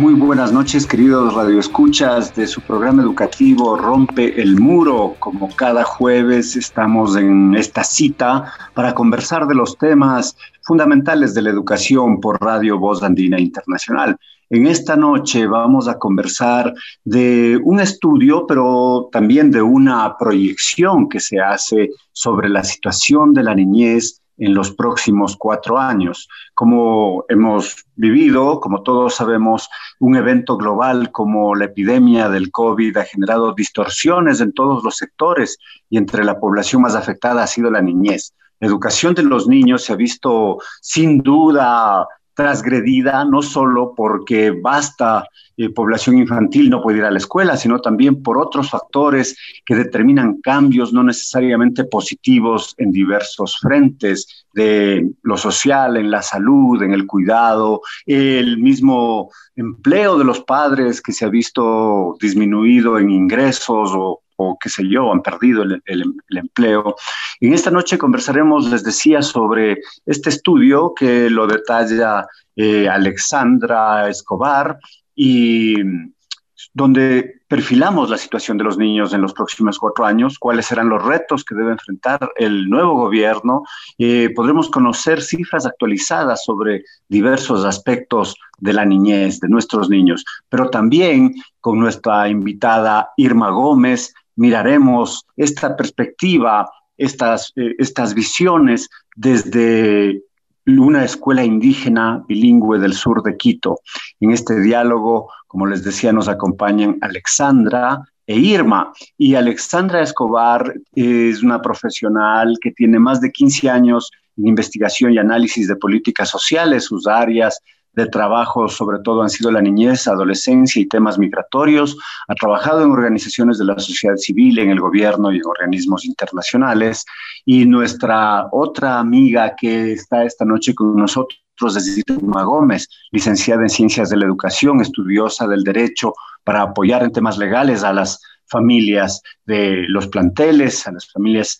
Muy buenas noches, queridos radioescuchas de su programa educativo Rompe el Muro. Como cada jueves estamos en esta cita para conversar de los temas fundamentales de la educación por Radio Voz Andina Internacional. En esta noche vamos a conversar de un estudio, pero también de una proyección que se hace sobre la situación de la niñez en los próximos cuatro años. Como hemos vivido, como todos sabemos, un evento global como la epidemia del COVID ha generado distorsiones en todos los sectores y entre la población más afectada ha sido la niñez. La educación de los niños se ha visto sin duda transgredida, no solo porque basta eh, población infantil no puede ir a la escuela, sino también por otros factores que determinan cambios no necesariamente positivos en diversos frentes de lo social, en la salud, en el cuidado, el mismo empleo de los padres que se ha visto disminuido en ingresos o o qué sé yo, han perdido el, empleo. en esta noche conversaremos, les decía, sobre este estudio que lo detalla eh, Alexandra Escobar y donde perfilamos la situación de los niños en los próximos cuatro años, cuáles serán los retos que debe enfrentar el nuevo gobierno. Eh, podremos conocer cifras actualizadas sobre diversos aspectos de la niñez de nuestros niños, pero también con nuestra invitada Irma Gómez, miraremos esta perspectiva, estas, eh, estas visiones desde una escuela indígena bilingüe del sur de Quito. En este diálogo, como les decía, nos acompañan Alexandra e Irma. Y Alexandra Escobar es una profesional que tiene más de 15 años en investigación y análisis de políticas sociales, sus áreas de trabajo sobre todo han sido la niñez, adolescencia y temas migratorios. Ha trabajado en organizaciones de la sociedad civil, en el gobierno y en organismos internacionales. Y nuestra otra amiga que está esta noche con nosotros es Irma Gómez, licenciada en Ciencias de la Educación, estudiosa del derecho para apoyar en temas legales a las familias de los planteles, a las familias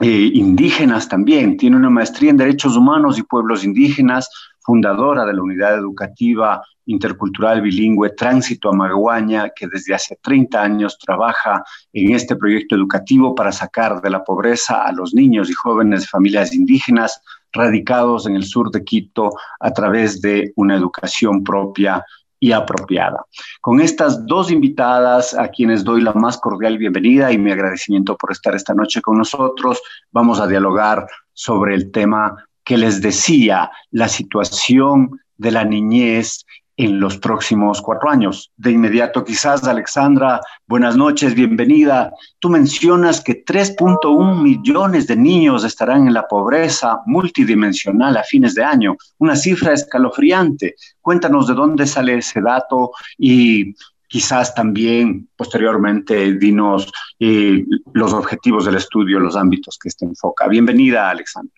eh, indígenas también. Tiene una maestría en Derechos Humanos y Pueblos Indígenas, fundadora de la Unidad Educativa Intercultural Bilingüe Tránsito a Maguaña, que desde hace 30 años trabaja en este proyecto educativo para sacar de la pobreza a los niños y jóvenes de familias indígenas radicados en el sur de Quito a través de una educación propia y apropiada. Con estas dos invitadas a quienes doy la más cordial bienvenida y mi agradecimiento por estar esta noche con nosotros, vamos a dialogar sobre el tema que les decía la situación de la niñez en los próximos cuatro años. De inmediato, quizás, Alexandra, buenas noches, bienvenida. Tú mencionas que 3.1 millones de niños estarán en la pobreza multidimensional a fines de año, una cifra escalofriante. Cuéntanos de dónde sale ese dato y quizás también posteriormente dinos eh, los objetivos del estudio, los ámbitos que este enfoca. Bienvenida, Alexandra.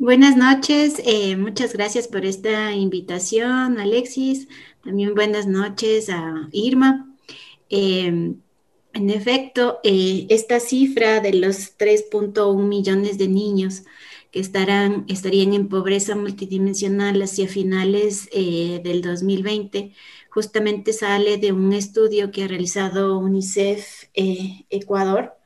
Buenas noches, eh, muchas gracias por esta invitación, Alexis. También buenas noches a Irma. Em, en efecto, eh, esta cifra de los 3.1 millones de niños que estarán, estarían en pobreza multidimensional hacia finales eh, del 2020, justamente sale de un estudio que ha realizado UNICEF Ecuador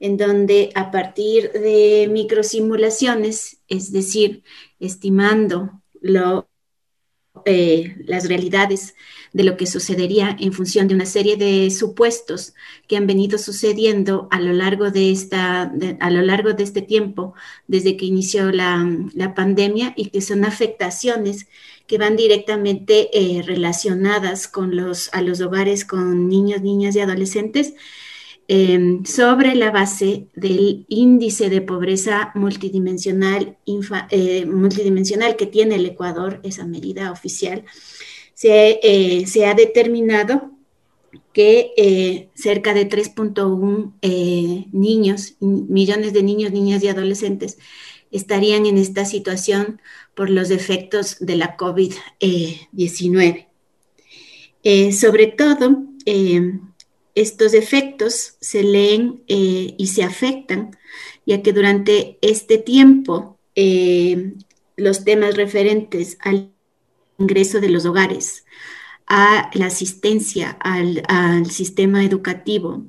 en donde a partir de microsimulaciones, es decir, estimando eh, las realidades de lo que sucedería en función de una serie de supuestos que han venido sucediendo a lo largo de, esta, a lo largo de este tiempo, desde que inició la, pandemia y que son afectaciones que van directamente eh, relacionadas con los, a los hogares con niños, niñas y adolescentes, em, sobre la base del índice de pobreza multidimensional, eh, multidimensional que tiene el Ecuador, esa medida oficial, eh, se, ha determinado que eh, cerca de 3.1 eh, niños, millones de niños, niñas y adolescentes estarían en esta situación por los efectos de la COVID-19. sobre todo, estos efectos se leen y se afectan, ya que durante este tiempo los temas referentes al ingreso de los hogares, a la asistencia al, sistema educativo,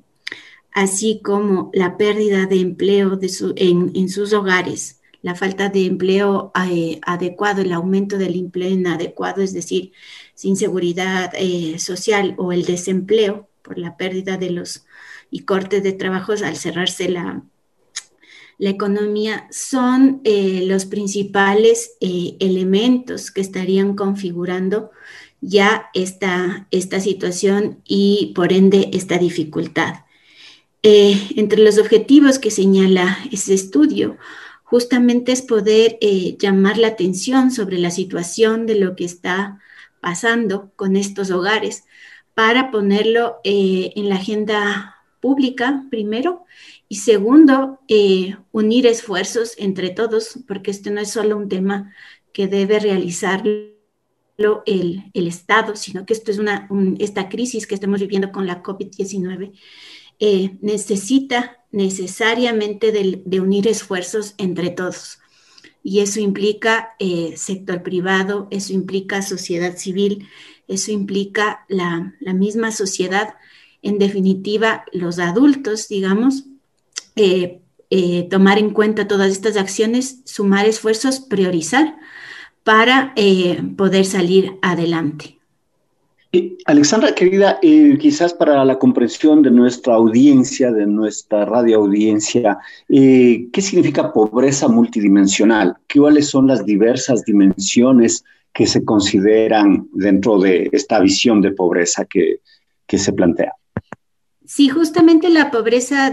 así como la pérdida de empleo de en, sus hogares, la falta de empleo eh, adecuado, el aumento del empleo inadecuado, es decir, sin seguridad eh, social o el desempleo por la pérdida de los y cortes de trabajos al cerrarse la, la economía son eh, los principales eh, elementos que estarían configurando ya esta, esta situación y por ende esta dificultad. Eh, entre los objetivos que señala ese estudio, justamente es poder llamar la atención sobre la situación de lo que está pasando con estos hogares para ponerlo en la agenda pública primero y segundo, eh, unir esfuerzos entre todos, porque esto no es solo un tema que debe realizarlo el, el Estado, sino que esto es una, esta crisis que estamos viviendo con la COVID-19 eh, necesita necesariamente de, unir esfuerzos entre todos. Y eso implica eh, sector privado, eso implica sociedad civil, eso implica la, la misma sociedad, en definitiva, los adultos, digamos, eh, eh, tomar en cuenta todas estas acciones, sumar esfuerzos, priorizar para eh, poder salir adelante. Alexandra, querida, quizás para la comprensión de nuestra audiencia, de nuestra radio audiencia, ¿qué significa pobreza multidimensional? ¿Cuáles son las diversas dimensiones que se consideran dentro de esta visión de pobreza que, que se plantea? Sí, justamente la pobreza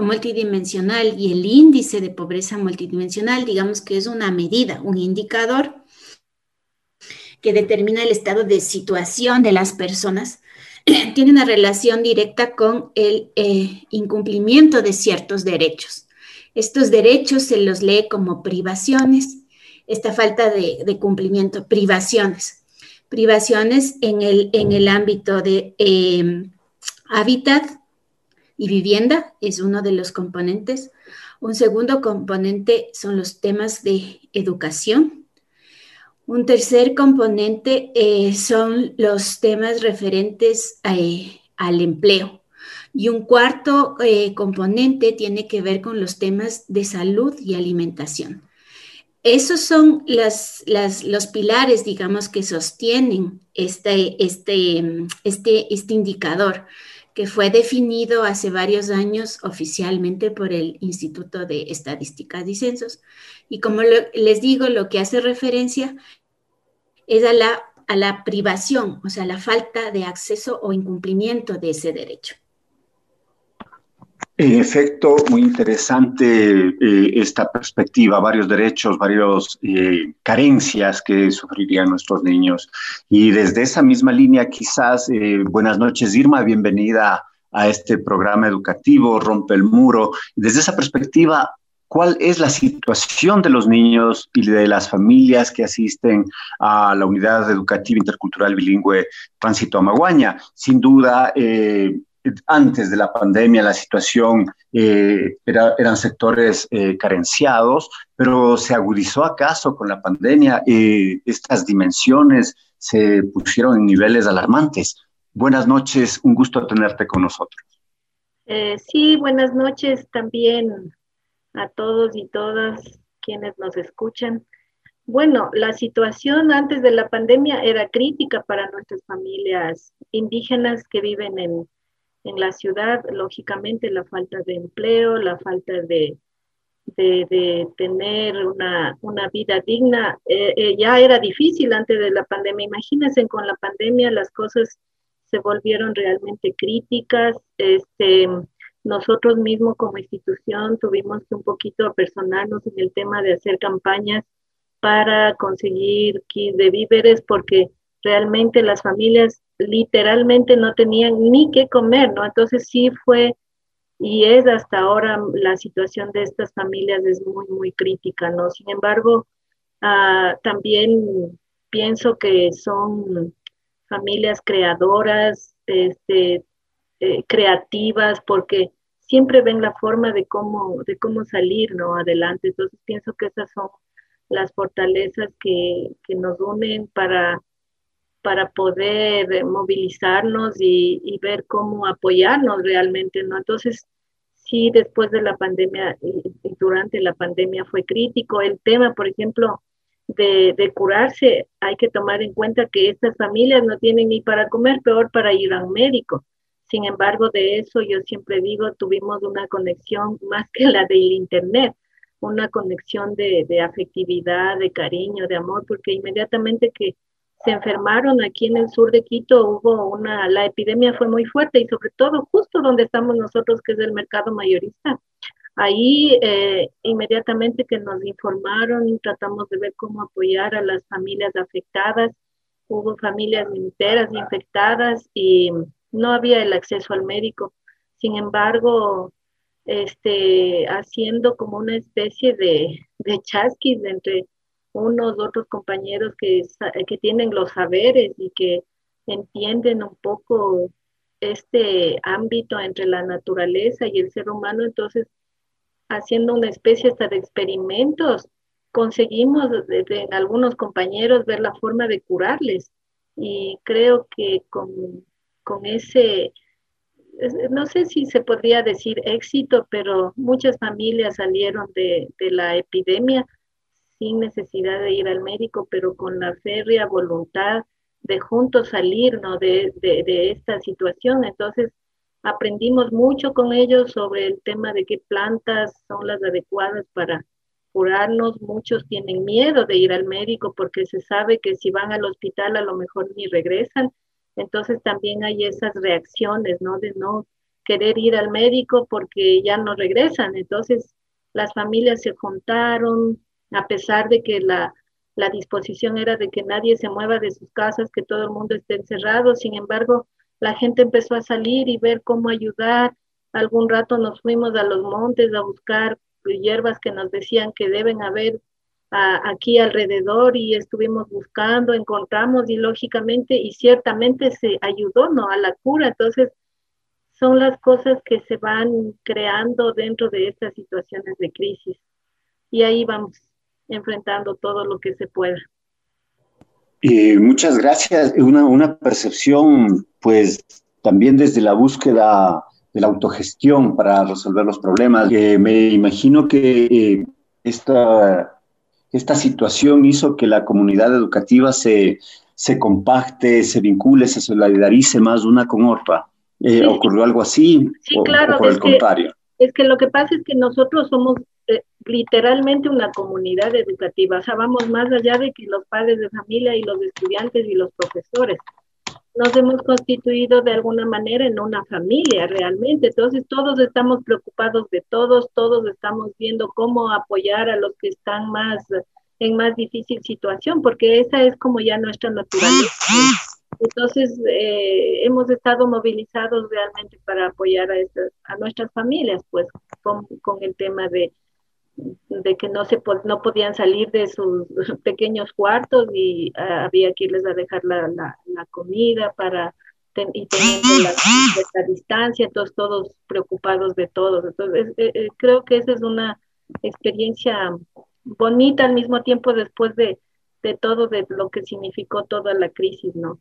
multidimensional y el índice de pobreza multidimensional, digamos que es una medida, un indicador que determina el estado de situación de las personas, tiene una relación directa con el eh, incumplimiento de ciertos derechos. Estos derechos se los lee como privaciones, esta falta de, cumplimiento, privaciones. Privaciones en el, en el ámbito de... Em, Hábitat y vivienda es uno de los componentes. Un segundo componente son los temas de educación. Un tercer componente eh, son los temas referentes eh, al empleo. Y un cuarto eh, componente tiene que ver con los temas de salud y alimentación. Esos son los pilares, digamos, que sostienen este, este, este, este indicador que fue definido hace varios años oficialmente por el Instituto de Estadísticas y Censos. Y como les digo, lo que hace referencia es a la, a la privación, o sea, la falta de acceso o incumplimiento de ese derecho. En efecto, muy interesante eh, esta perspectiva, varios derechos, varias eh, carencias que sufrirían nuestros niños. Y desde esa misma línea, quizás, eh, buenas noches Irma, bienvenida a este programa educativo, Rompe el Muro. Desde esa perspectiva, ¿cuál es la situación de los niños y de las familias que asisten a la unidad educativa intercultural bilingüe Tránsito Amaguaña? Sin duda, antes de la pandemia la situación eh, era, eran sectores eh, carenciados, pero se agudizó acaso con la pandemia. y estas dimensiones se pusieron en niveles alarmantes. Buenas noches, un gusto tenerte con nosotros. Eh, sí, buenas noches también a todos y todas quienes nos escuchan. Bueno, la situación antes de la pandemia era crítica para nuestras familias indígenas que viven en, la ciudad. Lógicamente, la falta de empleo, la falta de, de, tener una, vida digna, eh, eh, ya era difícil antes de la pandemia. Imagínense, con la pandemia las cosas se volvieron realmente críticas. Este, nosotros mismos como institución tuvimos que un poquito apersonarnos en el tema de hacer campañas para conseguir kits de víveres porque realmente las familias literalmente no tenían ni qué comer, ¿no? Entonces sí fue y es hasta ahora la situación de estas familias es muy, muy crítica, ¿no? Sin embargo, ah, también pienso que son familias creadoras, este, eh, creativas, porque siempre ven la forma de cómo, de cómo salir, ¿no? Adelante. Entonces pienso que esas son las fortalezas que, nos unen para, para poder movilizarnos y, ver cómo apoyarnos realmente, ¿no? Entonces, sí, después de la pandemia y, durante la pandemia fue crítico. El tema, por ejemplo, de, de, curarse, hay que tomar en cuenta que estas familias no tienen ni para comer, peor para ir a un médico. Sin embargo, de eso yo siempre digo, tuvimos una conexión más que la del Internet una conexión de, afectividad, de cariño, de amor, porque inmediatamente que se enfermaron aquí en el sur de Quito hubo una, la epidemia fue muy fuerte y sobre todo justo donde estamos nosotros, que es el mercado mayorista. Ahí eh, inmediatamente que nos informaron, tratamos de ver cómo apoyar a las familias afectadas. Hubo familias enteras infectadas y no había el acceso al médico. Sin embargo, este, haciendo como una especie de, de chasquis entre unos otros compañeros que, que tienen los saberes y que entienden un poco este ámbito entre la naturaleza y el ser humano, entonces haciendo una especie hasta de experimentos, conseguimos de, algunos compañeros ver la forma de curarles. Y creo que con, con ese no sé si se podría decir éxito, pero muchas familias salieron de, la epidemia sin necesidad de ir al médico, pero con la férrea voluntad de juntos salir de, de, esta situación. Entonces, aprendimos mucho con ellos sobre el tema de qué plantas son las adecuadas para curarnos. Muchos tienen miedo de ir al médico porque se sabe que si van al hospital a lo mejor ni regresan entonces también hay esas reacciones, ¿no? De no querer ir al médico porque ya no regresan. Entonces las familias se juntaron, a pesar de que la, disposición era de que nadie se mueva de sus casas, que todo el mundo esté encerrado. Sin embargo, la gente empezó a salir y ver cómo ayudar. Algún rato nos fuimos a los montes a buscar hierbas que nos decían que deben haber aquí alrededor y estuvimos buscando, encontramos y lógicamente y ciertamente se ayudó ¿no? a la cura. Entonces, son las cosas que se van creando dentro de estas situaciones de crisis. Y ahí vamos enfrentando todo lo que se pueda. y muchas gracias. Una, una percepción, pues, también desde la búsqueda de la autogestión para resolver los problemas. me imagino que eh, esta esta situación hizo que la comunidad educativa se, se compacte, se vincule, se solidarice más una con otra. Eh, ¿Ocurrió algo así? Sí, claro. por el contrario? es que lo que pasa es que nosotros somos eh, literalmente una comunidad educativa, o sea, vamos más allá de que los padres de familia y los estudiantes y los profesores nos hemos constituido de alguna manera en una familia realmente. Entonces todos estamos preocupados de todos, todos estamos viendo cómo apoyar a los que están más en más difícil situación, porque esa es como ya nuestra naturaleza. Entonces eh, hemos estado movilizados realmente para apoyar a, a nuestras familias, pues con, con el tema de de que no se no podían salir de sus pequeños cuartos y ah, había que irles a dejar la, la, comida para y teniendo la, distancia, entonces todos preocupados de todos. Entonces eh, eh, creo que esa es una experiencia bonita al mismo tiempo después de, de todo de lo que significó toda la crisis, ¿no?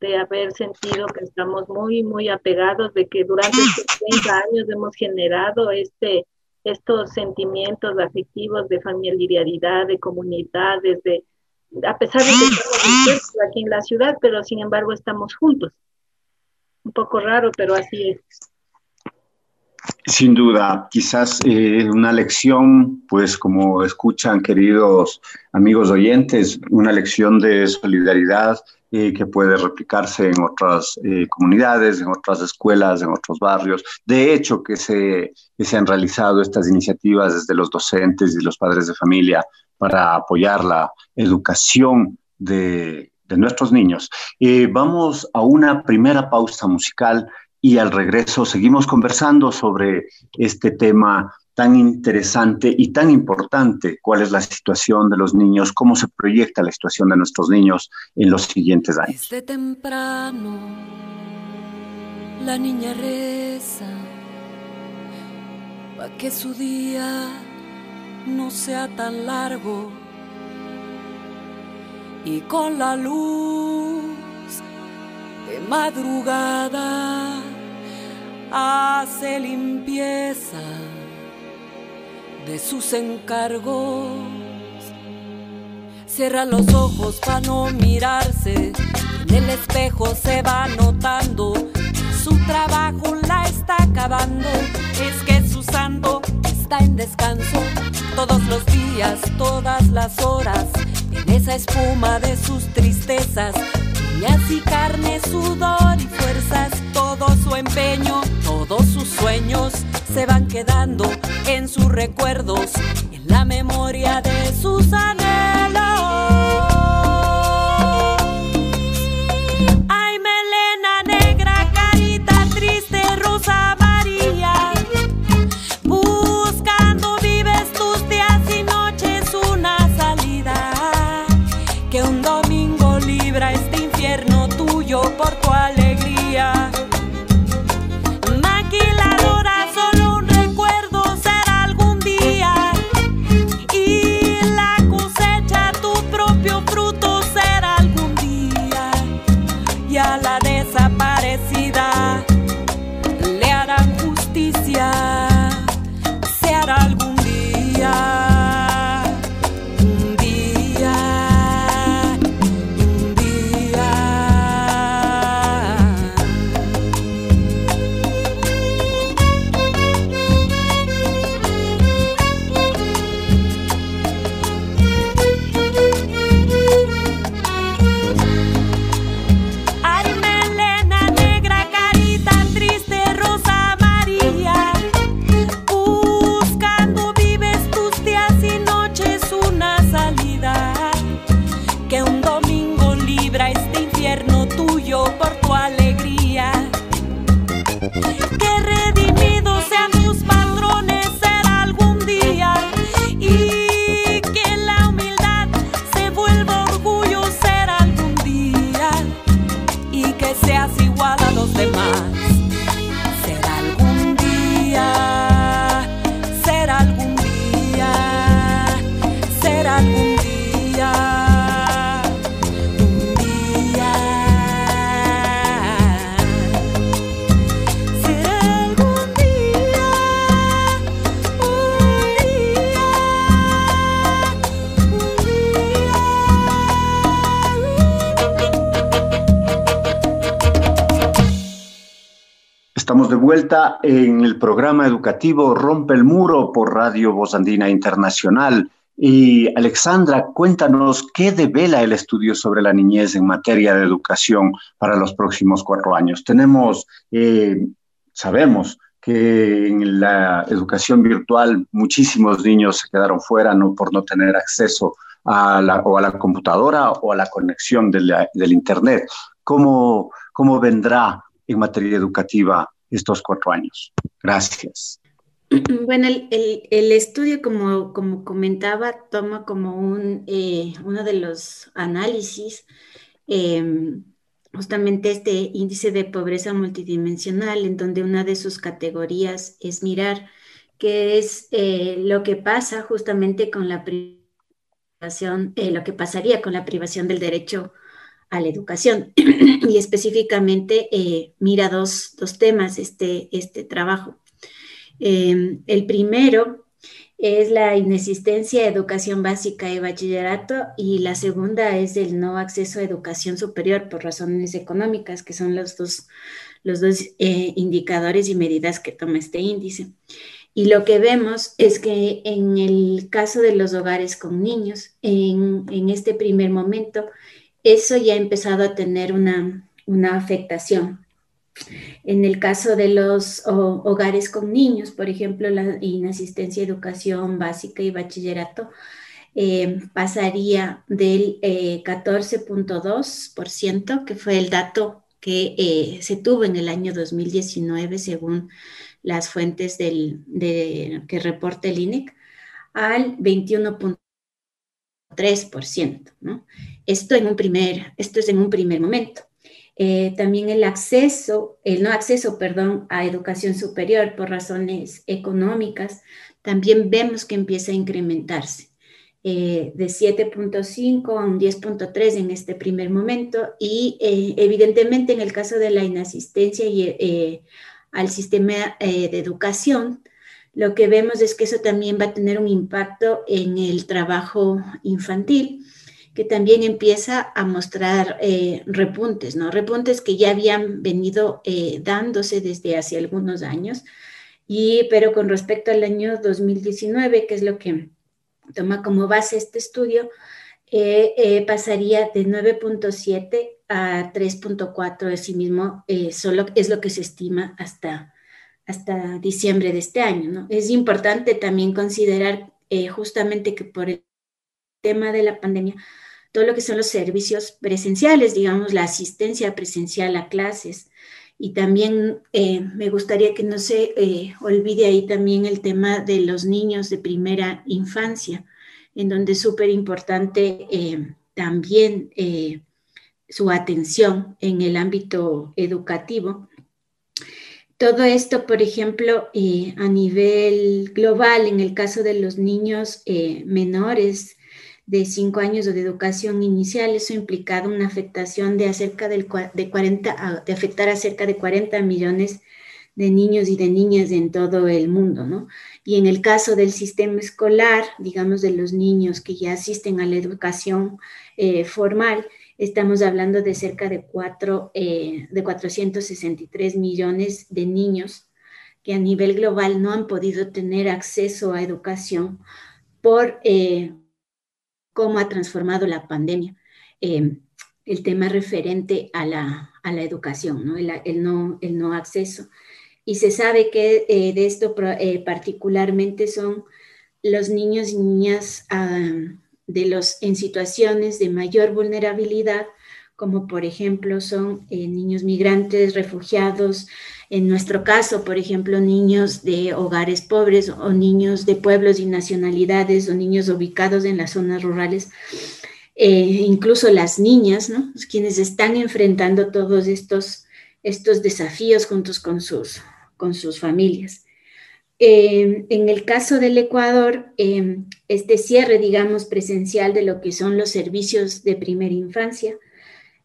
de haber sentido que estamos muy, muy apegados, de que durante estos 30 años hemos generado este, estos sentimientos afectivos de familiaridad, de comunidades, de, a pesar de que estamos aquí en la ciudad, pero sin embargo estamos juntos. Un poco raro, pero así es. Sin duda, quizás eh, una lección, pues como escuchan queridos amigos oyentes, una lección de solidaridad eh, que puede replicarse en otras eh, comunidades, en otras escuelas, en otros barrios. De hecho, que se, que se han realizado estas iniciativas desde los docentes y los padres de familia para apoyar la educación de, de nuestros niños. vamos a una primera pausa musical y al regreso seguimos conversando sobre este tema tan interesante y tan importante, cuál es la situación de los niños, cómo se proyecta la situación de nuestros niños en los siguientes años. Desde temprano la niña reza para que su día no sea tan largo y con la luz de madrugada hace limpieza de sus encargos. Cierra los ojos para no mirarse, en el espejo se va notando, su trabajo la está acabando, es que su santo está en descanso, todos los días, todas las horas, en esa espuma de sus tristezas, y así carne, sudor y fuerzas, todo su empeño, todos sus sueños se van quedando en sus recuerdos, en la memoria de sus anhelos. En el programa educativo Rompe el Muro por Radio Voz Andina Internacional. Y Alexandra, cuéntanos qué devela el estudio sobre la niñez en materia de educación para los próximos cuatro años. Tenemos, eh, sabemos que en la educación virtual muchísimos niños se quedaron fuera no, por no tener acceso a la, o a la computadora o a la conexión del Internet. ¿Cómo, ¿Cómo vendrá en materia educativa estos cuatro años. Gracias. Bueno, el, estudio, como, como, comentaba, toma como un, eh, uno de los análisis em, justamente este índice de pobreza multidimensional, en donde una de sus categorías es mirar qué es eh, lo que pasa justamente con la privación, eh, lo que pasaría con la privación del derecho a la educación y específicamente eh, mira dos, dos, temas este, este trabajo. Em, el primero es la inexistencia de educación básica y bachillerato y la segunda es el no acceso a educación superior por razones económicas, que son los dos, los dos eh, indicadores y medidas que toma este índice. Y lo que vemos es que en el caso de los hogares con niños, en, en este primer momento, eso ya ha empezado a tener una, una afectación. En el caso de los hogares con niños, por ejemplo, la inasistencia a educación básica y bachillerato, eh, pasaría del 14.2%, eh, que fue el dato que eh, se tuvo en el año 2019 según las fuentes del, de, que reporta el INEC, al 21.3%. ¿no? Esto, en un primer, esto es en un primer momento. Eh, también el acceso, el no acceso, perdón, a educación superior por razones económicas, también vemos que empieza a incrementarse. Eh, de 7.5 a un 10.3 en este primer momento y eh, evidentemente en el caso de la inasistencia y al sistema de educación, lo que vemos es que eso también va a tener un impacto en el trabajo infantil, que también empieza a mostrar eh, repuntes, ¿no? Repuntes que ya habían venido eh, dándose desde hace algunos años, y, pero con respecto al año 2019, que es lo que toma como base este estudio, pasaría de 9.7 a 3.4 sí mismo, eh, solo es lo que se estima hasta, hasta diciembre de este año. ¿no? Es importante también considerar eh, justamente que por el tema de la pandemia, todo lo que son los servicios presenciales, digamos, la asistencia presencial a clases, y también eh, me gustaría que no se olvide ahí también el tema de los niños de primera infancia, en donde es súper importante también su atención en el ámbito educativo. Todo esto, por ejemplo, eh, a nivel global, en el caso de los niños eh, menores de 5 años o de educación inicial, eso ha implicado una afectación de, acerca de, 40, de afectar a cerca de 40 millones de niños y de niñas en todo el mundo, ¿no? Y en el caso del sistema escolar, digamos, de los niños que ya asisten a la educación eh, formal, Estamos hablando de cerca de, cuatro, eh, de 463 millones de niños que a nivel global no han podido tener acceso a educación por eh, cómo ha transformado la pandemia eh, el tema referente a la, a la educación, ¿no? El, ¿no? el, no, acceso. Y se sabe que de esto particularmente son los niños y niñas de los en situaciones de mayor vulnerabilidad, como por ejemplo son eh, niños migrantes, refugiados, en nuestro caso, por ejemplo, niños de hogares pobres o niños de pueblos y nacionalidades o niños ubicados en las zonas rurales, eh, incluso las niñas, ¿no? quienes están enfrentando todos estos, estos desafíos juntos con sus, con sus familias. Em, en el caso del Ecuador, em, este cierre, digamos, presencial de lo que son los servicios de primera infancia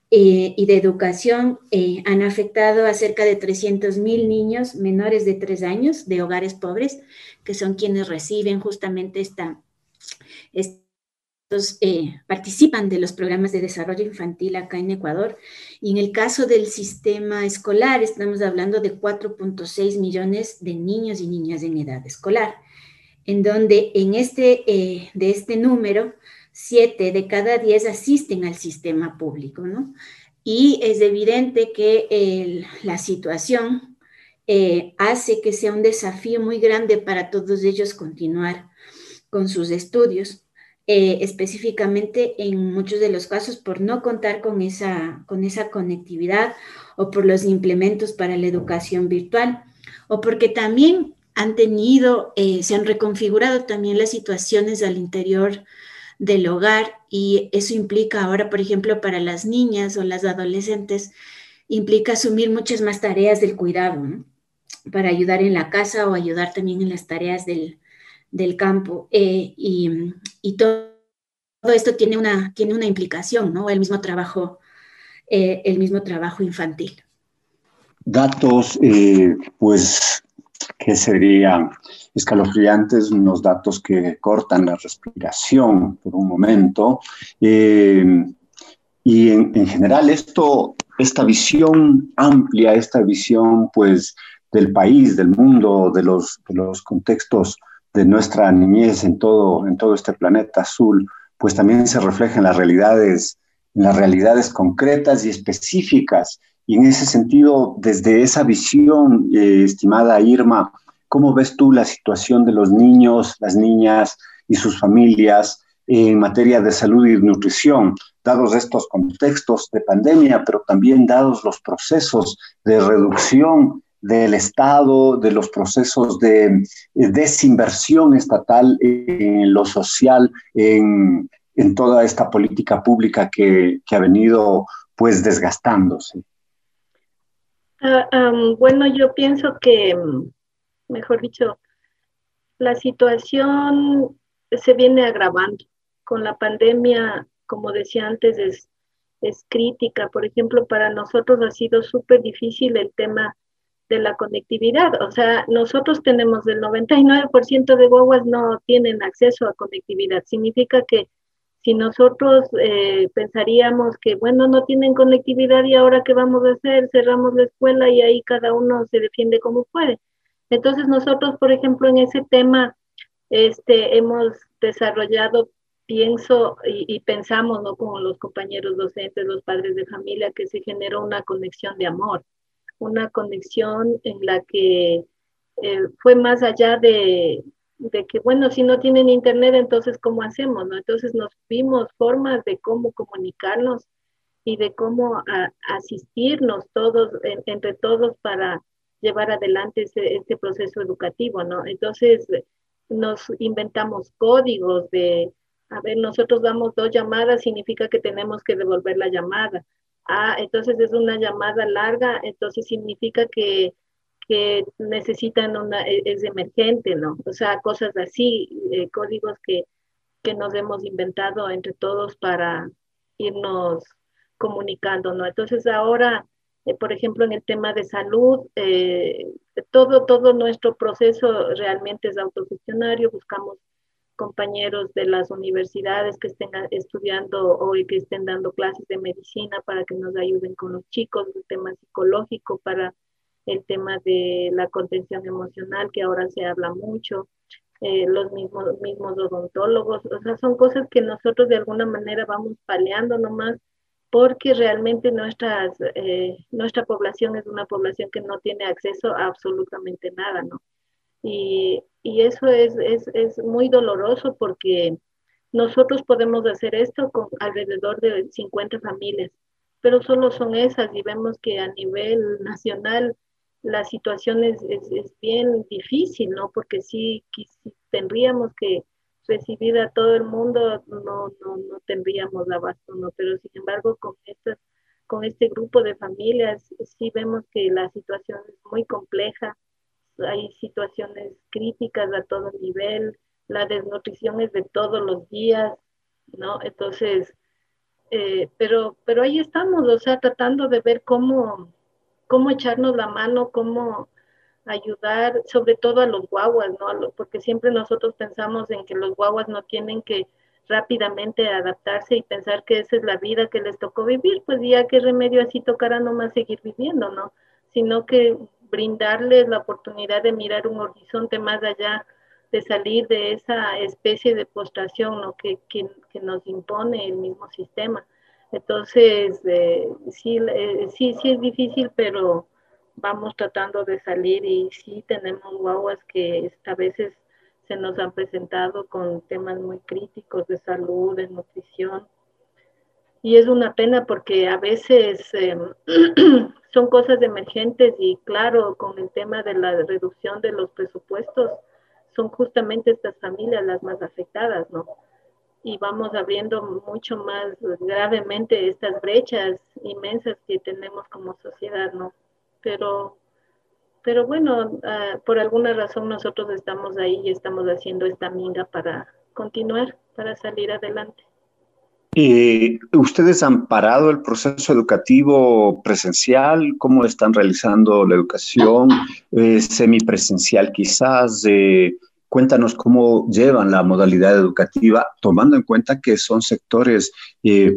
eh, y de educación eh, han afectado a cerca de 300 mil niños menores de tres años de hogares pobres, que son quienes reciben justamente esta eh, participan de los programas de desarrollo infantil acá en Ecuador. Y en el caso del sistema escolar, estamos hablando de 4.6 millones de niños y niñas en edad escolar, en donde en este, eh, de este número, 7 de cada 10 asisten al sistema público, ¿no? Y es evidente que la situación eh, hace que sea un desafío muy grande para todos ellos continuar con sus estudios. Eh, específicamente en muchos de los casos por no contar con esa, con esa conectividad o por los implementos para la educación virtual o porque también han tenido, eh, se han reconfigurado también las situaciones al interior del hogar y eso implica ahora, por ejemplo, para las niñas o las adolescentes, implica asumir muchas más tareas del cuidado, para ayudar en la casa o ayudar también en las tareas del, del campo eh, y, todo, esto tiene una, tiene una implicación, ¿no? El mismo trabajo eh, el mismo trabajo infantil. Datos, eh, pues, que serían escalofriantes, unos datos que cortan la respiración por un momento. Eh, y en, en, general esto, esta visión amplia, esta visión pues del país, del mundo, de los, de los contextos de nuestra niñez en todo, en todo este planeta azul, pues también se refleja en las realidades, en las realidades concretas y específicas. Y en ese sentido, desde esa visión, eh, estimada Irma, ¿cómo ves tú la situación de los niños, las niñas y sus familias en materia de salud y nutrición, dados estos contextos de pandemia, pero también dados los procesos de reducción del Estado, de los procesos de desinversión estatal en lo social, en, en toda esta política pública que, que, ha venido pues desgastándose? Um, bueno, yo pienso que, mejor dicho, la situación se viene agravando. Con la pandemia, como decía antes, es, es crítica. Por ejemplo, para nosotros ha sido súper difícil el tema de la conectividad. O sea, nosotros tenemos el 99% de guaguas no tienen acceso a conectividad. Significa que si nosotros eh, pensaríamos que, bueno, no tienen conectividad y ahora qué vamos a hacer, cerramos la escuela y ahí cada uno se defiende como puede. Entonces nosotros, por ejemplo, en ese tema, este, hemos desarrollado, pienso y, pensamos, ¿no? Como los compañeros docentes, los padres de familia, que se generó una conexión de amor una conexión en la que eh, fue más allá de, de, que, bueno, si no tienen internet, entonces, ¿cómo hacemos? No? Entonces nos vimos formas de cómo comunicarnos y de cómo asistirnos todos, en, entre todos para llevar adelante ese, este proceso educativo, ¿no? Entonces nos inventamos códigos de, a ver, nosotros damos dos llamadas, significa que tenemos que devolver la llamada ah, entonces es una llamada larga, entonces significa que, que necesitan una, e, es emergente, ¿no? O sea, cosas así, eh, códigos que, que nos hemos inventado entre todos para irnos comunicando, ¿no? Entonces ahora, eh, por ejemplo, en el tema de salud, eh, todo, todo nuestro proceso realmente es autogestionario, buscamos compañeros de las universidades que estén estudiando o que estén dando clases de medicina para que nos ayuden con los chicos, el tema psicológico, para el tema de la contención emocional, que ahora se habla mucho, eh, los mismos, mismos odontólogos, o sea, son cosas que nosotros de alguna manera vamos paliando nomás porque realmente nuestras, eh, nuestra población es una población que no tiene acceso a absolutamente nada, ¿no? Y, y eso es, es, es, muy doloroso porque nosotros podemos hacer esto con alrededor de 50 familias, pero solo son esas y vemos que a nivel nacional la situación es, es, es bien difícil, ¿no? Porque sí, tendríamos que recibir a todo el mundo, no, no, no tendríamos abasto, ¿no? Pero sin embargo, con, estas, con este grupo de familias sí vemos que la situación es muy compleja hay situaciones críticas a todo nivel, la desnutrición es de todos los días, ¿no? Entonces, eh, pero, pero ahí estamos, o sea, tratando de ver cómo, cómo echarnos la mano, cómo ayudar, sobre todo a los guaguas, ¿no? Porque siempre nosotros pensamos en que los guaguas no tienen que rápidamente adaptarse y pensar que esa es la vida que les tocó vivir, pues ya qué remedio así tocará nomás seguir viviendo, ¿no? Sino que brindarles la oportunidad de mirar un horizonte más allá, de salir de esa especie de postración ¿no? que, nos impone el mismo sistema. Entonces, eh, sí, eh, sí, sí es difícil, pero vamos tratando de salir y sí tenemos guaguas que a veces se nos han presentado con temas muy críticos de salud, de nutrición. Y es una pena porque a veces eh, son cosas emergentes y claro, con el tema de la reducción de los presupuestos, son justamente estas familias las más afectadas, ¿no? Y vamos abriendo mucho más gravemente estas brechas inmensas que tenemos como sociedad, ¿no? Pero, pero bueno, uh, por alguna razón nosotros estamos ahí y estamos haciendo esta minga para continuar, para salir adelante. Eh, ¿Ustedes han parado el proceso educativo presencial? ¿Cómo están realizando la educación? Eh, ¿Semipresencial quizás? Eh, cuéntanos cómo llevan la modalidad educativa, tomando en cuenta que son sectores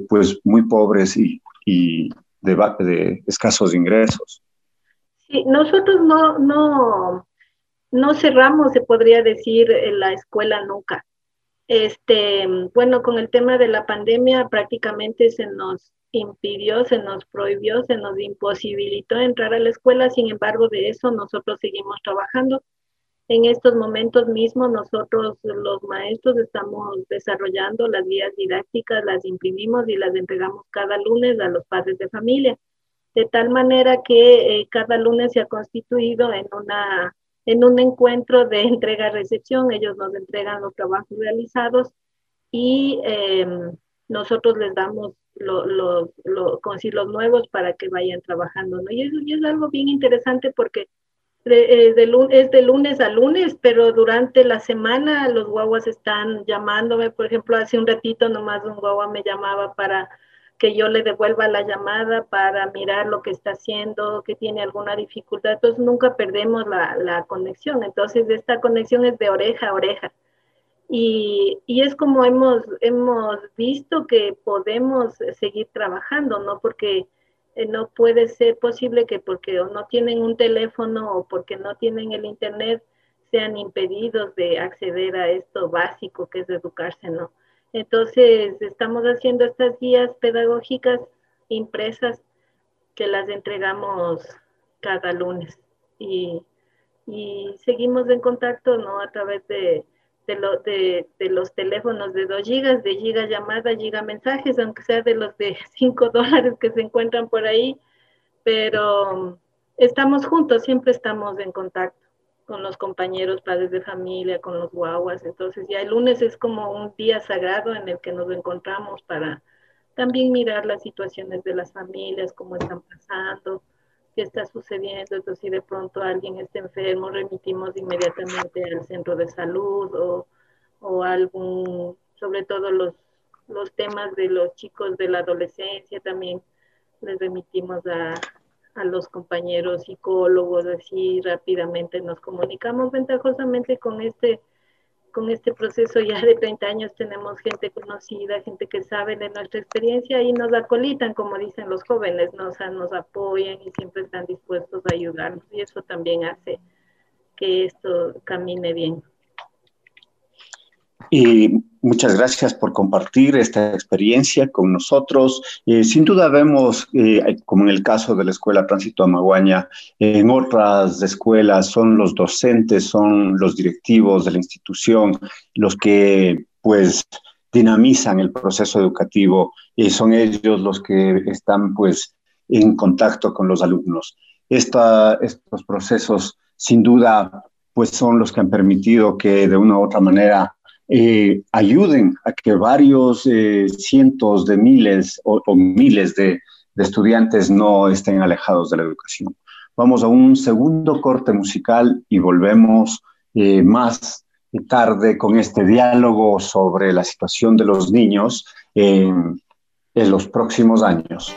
pues muy pobres y, de, de, escasos ingresos. Sí, nosotros no, no, no cerramos, se podría decir, la escuela nunca. Este, bueno, con el tema de la pandemia prácticamente se nos impidió, se nos prohibió, se nos imposibilitó entrar a la escuela, sin embargo de eso nosotros seguimos trabajando. En estos momentos mismos nosotros los maestros estamos desarrollando las guías didácticas, las imprimimos y las entregamos cada lunes a los padres de familia, de tal manera que eh, cada lunes se ha constituido en una en un encuentro de entrega-recepción. Ellos nos entregan los trabajos realizados y em, nosotros les damos los lo, los nuevos para que vayan trabajando. ¿no? Y, eso, es algo bien interesante porque es de lunes a lunes, pero durante la semana los guaguas están llamándome. Por ejemplo, hace un ratito nomás un guagua me llamaba para que yo le devuelva la llamada para mirar lo que está haciendo, que tiene alguna dificultad. Entonces nunca perdemos la, conexión. Entonces esta conexión es de oreja a oreja. Y, y, es como hemos, hemos visto que podemos seguir trabajando, ¿no? Porque eh, no puede ser posible que porque no tienen un teléfono o porque no tienen el internet sean impedidos de acceder a esto básico que es educarse, ¿no? Entonces, estamos haciendo estas guías pedagógicas impresas que las entregamos cada lunes. Y, seguimos en contacto ¿no? a través de, los teléfonos de 2 gigas, de giga llamada, giga mensajes, aunque sea de los de 5 dólares que se encuentran por ahí, pero estamos juntos, siempre estamos en contacto con los compañeros, padres de familia, con los guaguas. Entonces ya el lunes es como un día sagrado en el que nos encontramos para también mirar las situaciones de las familias, cómo están pasando, qué está sucediendo. Entonces si de pronto alguien está enfermo, remitimos inmediatamente al centro de salud o, o algún, sobre todo los, los temas de los chicos de la adolescencia también les remitimos a, a los compañeros psicólogos, así rápidamente nos comunicamos ventajosamente con este, con este proceso ya de 30 años tenemos gente conocida, gente que sabe de nuestra experiencia y nos acolitan, como dicen los jóvenes, nos, nos apoyan y siempre están dispuestos a ayudarnos y eso también hace que esto camine bien. Y muchas gracias por compartir esta experiencia con nosotros. Eh, sin duda vemos, eh, como en el caso de la Escuela Tránsito Amaguaña, en otras escuelas son los docentes, son los directivos de la institución los que pues dinamizan el proceso educativo y son ellos los que están pues en contacto con los alumnos. Estos procesos sin duda pues son los que han permitido que de una u otra manera eh, ayuden a que varios eh, cientos de miles o, miles de, estudiantes no estén alejados de la educación. Vamos a un segundo corte musical y volvemos eh, más tarde con este diálogo sobre la situación de los niños en los próximos años.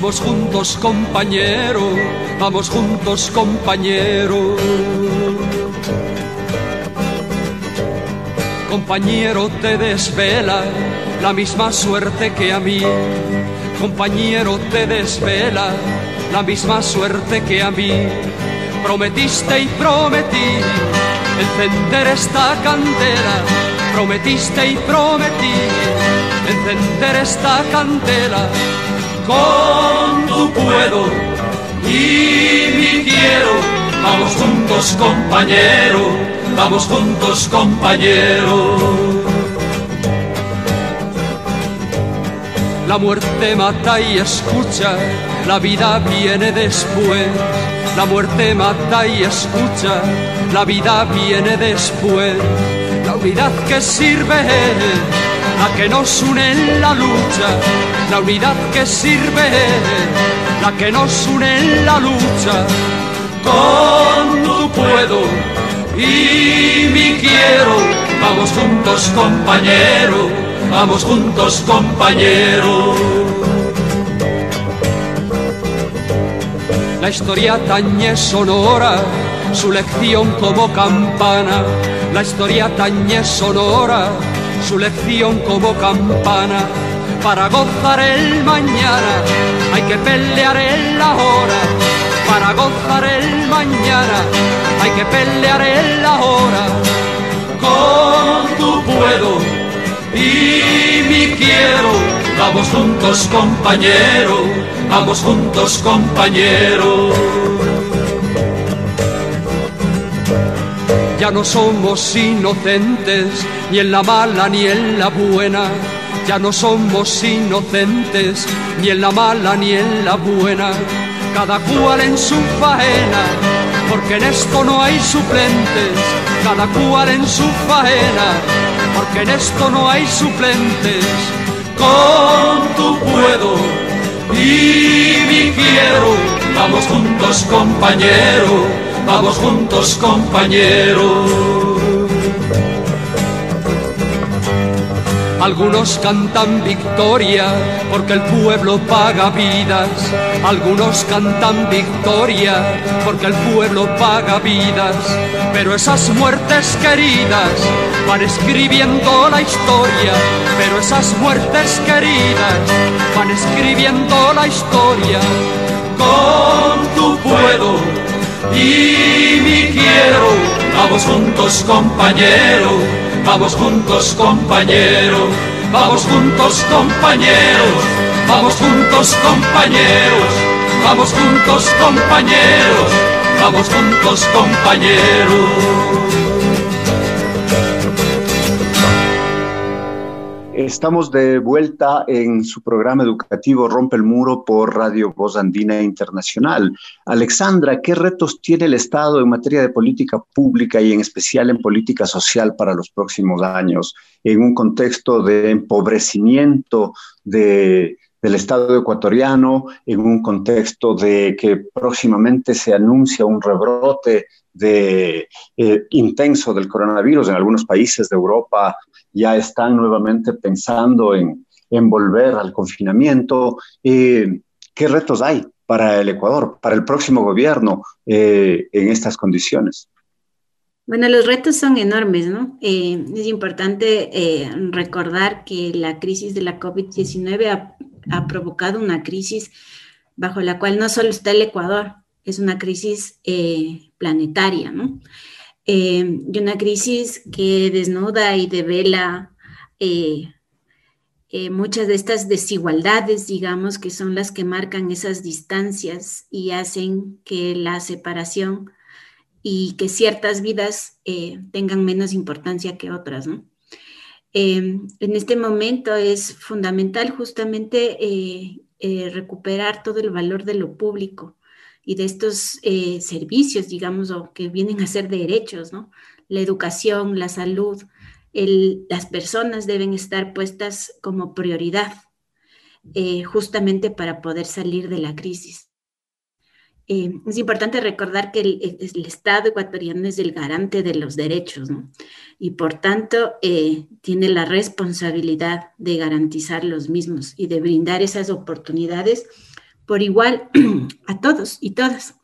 Vamos juntos, compañero, vamos juntos, compañero. Compañero, te desvela la misma suerte que a mí. Compañero, te desvela la misma suerte que a mí. Prometiste y prometí encender esta candela. Prometiste y prometí encender esta candela. Con tu puedo y mi quiero. Vamos juntos, compañero. Vamos juntos, compañero. La muerte mata y escucha, la vida viene después. La muerte mata y escucha, la vida viene después unidad que sirve, la que nos une en la lucha, la unidad que sirve, la que nos une en la lucha. Con tu puedo y mi quiero, vamos juntos compañero, vamos juntos compañero. La historia tañe sonora, su lección como campana. La historia tañe sonora, su lección como campana. Para gozar el mañana hay que pelear en la hora. Para gozar el mañana hay que pelear en la hora. Con tu puedo y mi quiero, vamos juntos compañero vamos juntos compañeros. Ya no somos inocentes, ni en la mala ni en la buena. Ya no somos inocentes, ni en la mala ni en la buena. Cada cual en su faena, porque en esto no hay suplentes. Cada cual en su faena, porque en esto no hay suplentes. Con tu puedo y mi quiero. Vamos juntos compañero, vamos juntos compañero. Algunos cantan victoria porque el pueblo paga vidas. Algunos cantan victoria porque el pueblo paga vidas. Pero esas muertes queridas van escribiendo la historia. Pero esas muertes queridas van escribiendo la historia. Con tu puedo y mi quiero. Vamos juntos compañero Vamos juntos compañeros, vamos juntos compañeros, vamos juntos compañeros, vamos juntos compañeros, vamos juntos compañeros. Estamos de vuelta en su programa educativo Rompe el Muro por Radio Voz Andina Internacional. Alexandra, ¿qué retos tiene el Estado en materia de política pública y en especial en política social para los próximos años, en un contexto de empobrecimiento del Estado ecuatoriano, en un contexto de que próximamente se anuncia un rebrote de, eh, intenso del coronavirus en algunos países de Europa ya están nuevamente pensando en, volver al confinamiento. Eh, ¿Qué retos hay para el Ecuador, para el próximo gobierno eh, en estas condiciones? Bueno, los retos son enormes, ¿no? es importante recordar que la crisis de la COVID-19 ha, ha, provocado una crisis bajo la cual no solo está el Ecuador, es una crisis eh, planetaria, ¿no? Eh, y una crisis que desnuda y devela eh, muchas de estas desigualdades, digamos, que son las que marcan esas distancias y hacen que la separación y que ciertas vidas tengan menos importancia que otras, ¿no? en este momento es fundamental justamente recuperar todo el valor de lo público, y de estos eh, servicios, digamos, o que vienen a ser derechos, ¿no? La educación, la salud, las personas deben estar puestas como prioridad, eh, justamente para poder salir de la crisis. Eh, es importante recordar que el, el, Estado ecuatoriano es el garante de los derechos, ¿no? Y por tanto, tiene la responsabilidad de garantizar los mismos y de brindar esas oportunidades por igual a todos y todas.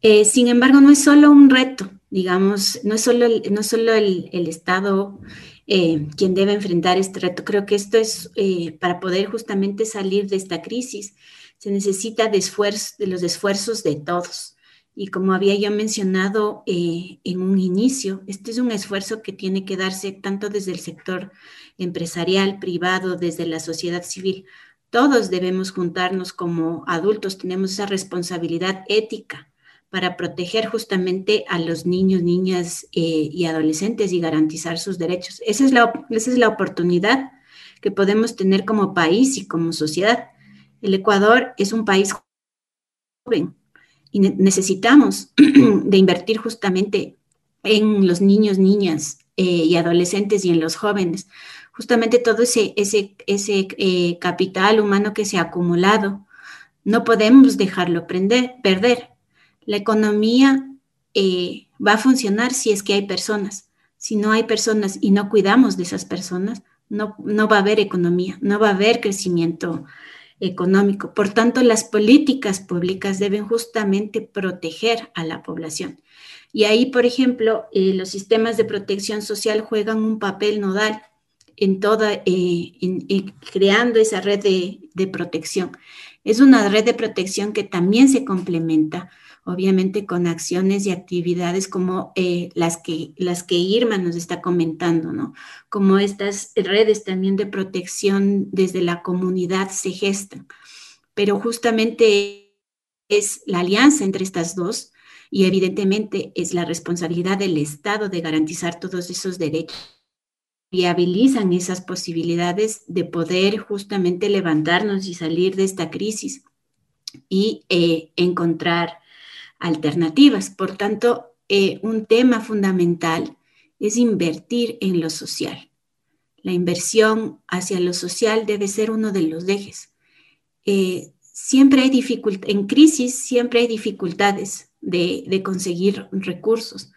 Eh, sin embargo, no es solo un reto, digamos, no es solo el, no solo el, Estado eh, quien debe enfrentar este reto. Creo que esto es eh, para poder justamente salir de esta crisis, se necesita de, esfuerzo, de los esfuerzos de todos. Y como había yo mencionado en un inicio, este es un esfuerzo que tiene que darse tanto desde el sector empresarial, privado, desde la sociedad civil, todos debemos juntarnos como adultos, tenemos esa responsabilidad ética para proteger justamente a los niños, niñas eh, y adolescentes y garantizar sus derechos. Esa es, la, esa es la oportunidad que podemos tener como país y como sociedad. El Ecuador es un país joven y necesitamos de invertir justamente en los niños, niñas eh, y adolescentes y en los jóvenes. Justamente todo ese, ese, ese eh, capital humano que se ha acumulado, no podemos dejarlo perder. La economía eh, va a funcionar si es que hay personas. Si no hay personas y no cuidamos de esas personas, no, no va a haber economía, no va a haber crecimiento económico. Por tanto, las políticas públicas deben justamente proteger a la población. Y ahí, por ejemplo, eh, los sistemas de protección social juegan un papel nodal en toda, eh, creando esa red de, protección. Es una red de protección que también se complementa obviamente con acciones y actividades como eh, las, que, las que Irma nos está comentando, ¿no? Como estas redes también de protección desde la comunidad se gestan. Pero justamente es la alianza entre estas dos y evidentemente es la responsabilidad del Estado de garantizar todos esos derechos viabilizan esas posibilidades de poder justamente levantarnos y salir de esta crisis y eh, encontrar alternativas. Por tanto, eh, un tema fundamental es invertir en lo social. La inversión hacia lo social debe ser uno de los ejes. Eh, siempre hay dificultades, en crisis siempre hay dificultades de, de conseguir recursos,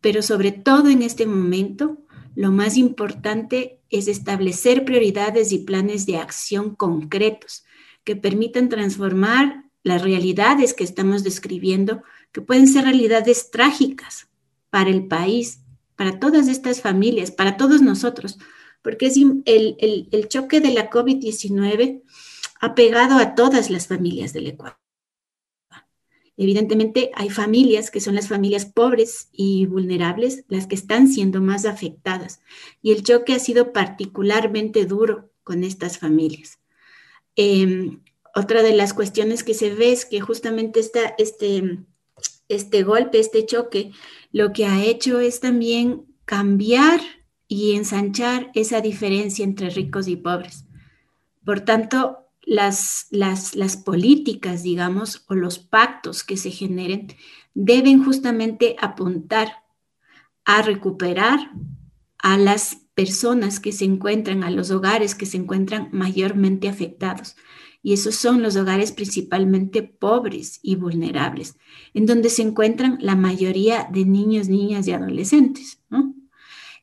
pero sobre todo en este momento, lo más importante es establecer prioridades y planes de acción concretos que permitan transformar las realidades que estamos describiendo, que pueden ser realidades trágicas para el país, para todas estas familias, para todos nosotros, porque es el, el choque de la COVID-19 ha pegado a todas las familias del Ecuador. Evidentemente hay familias que son las familias pobres y vulnerables las que están siendo más afectadas y el choque ha sido particularmente duro con estas familias. Em, otra de las cuestiones que se ve es que justamente esta, este, este golpe, este choque, lo que ha hecho es también cambiar y ensanchar esa diferencia entre ricos y pobres. Por tanto, las, las, las, políticas, digamos, o los pactos que se generen deben justamente apuntar a recuperar a las personas que se encuentran, a los hogares que se encuentran mayormente afectados y esos son los hogares principalmente pobres y vulnerables, en donde se encuentran la mayoría de niños, niñas y adolescentes.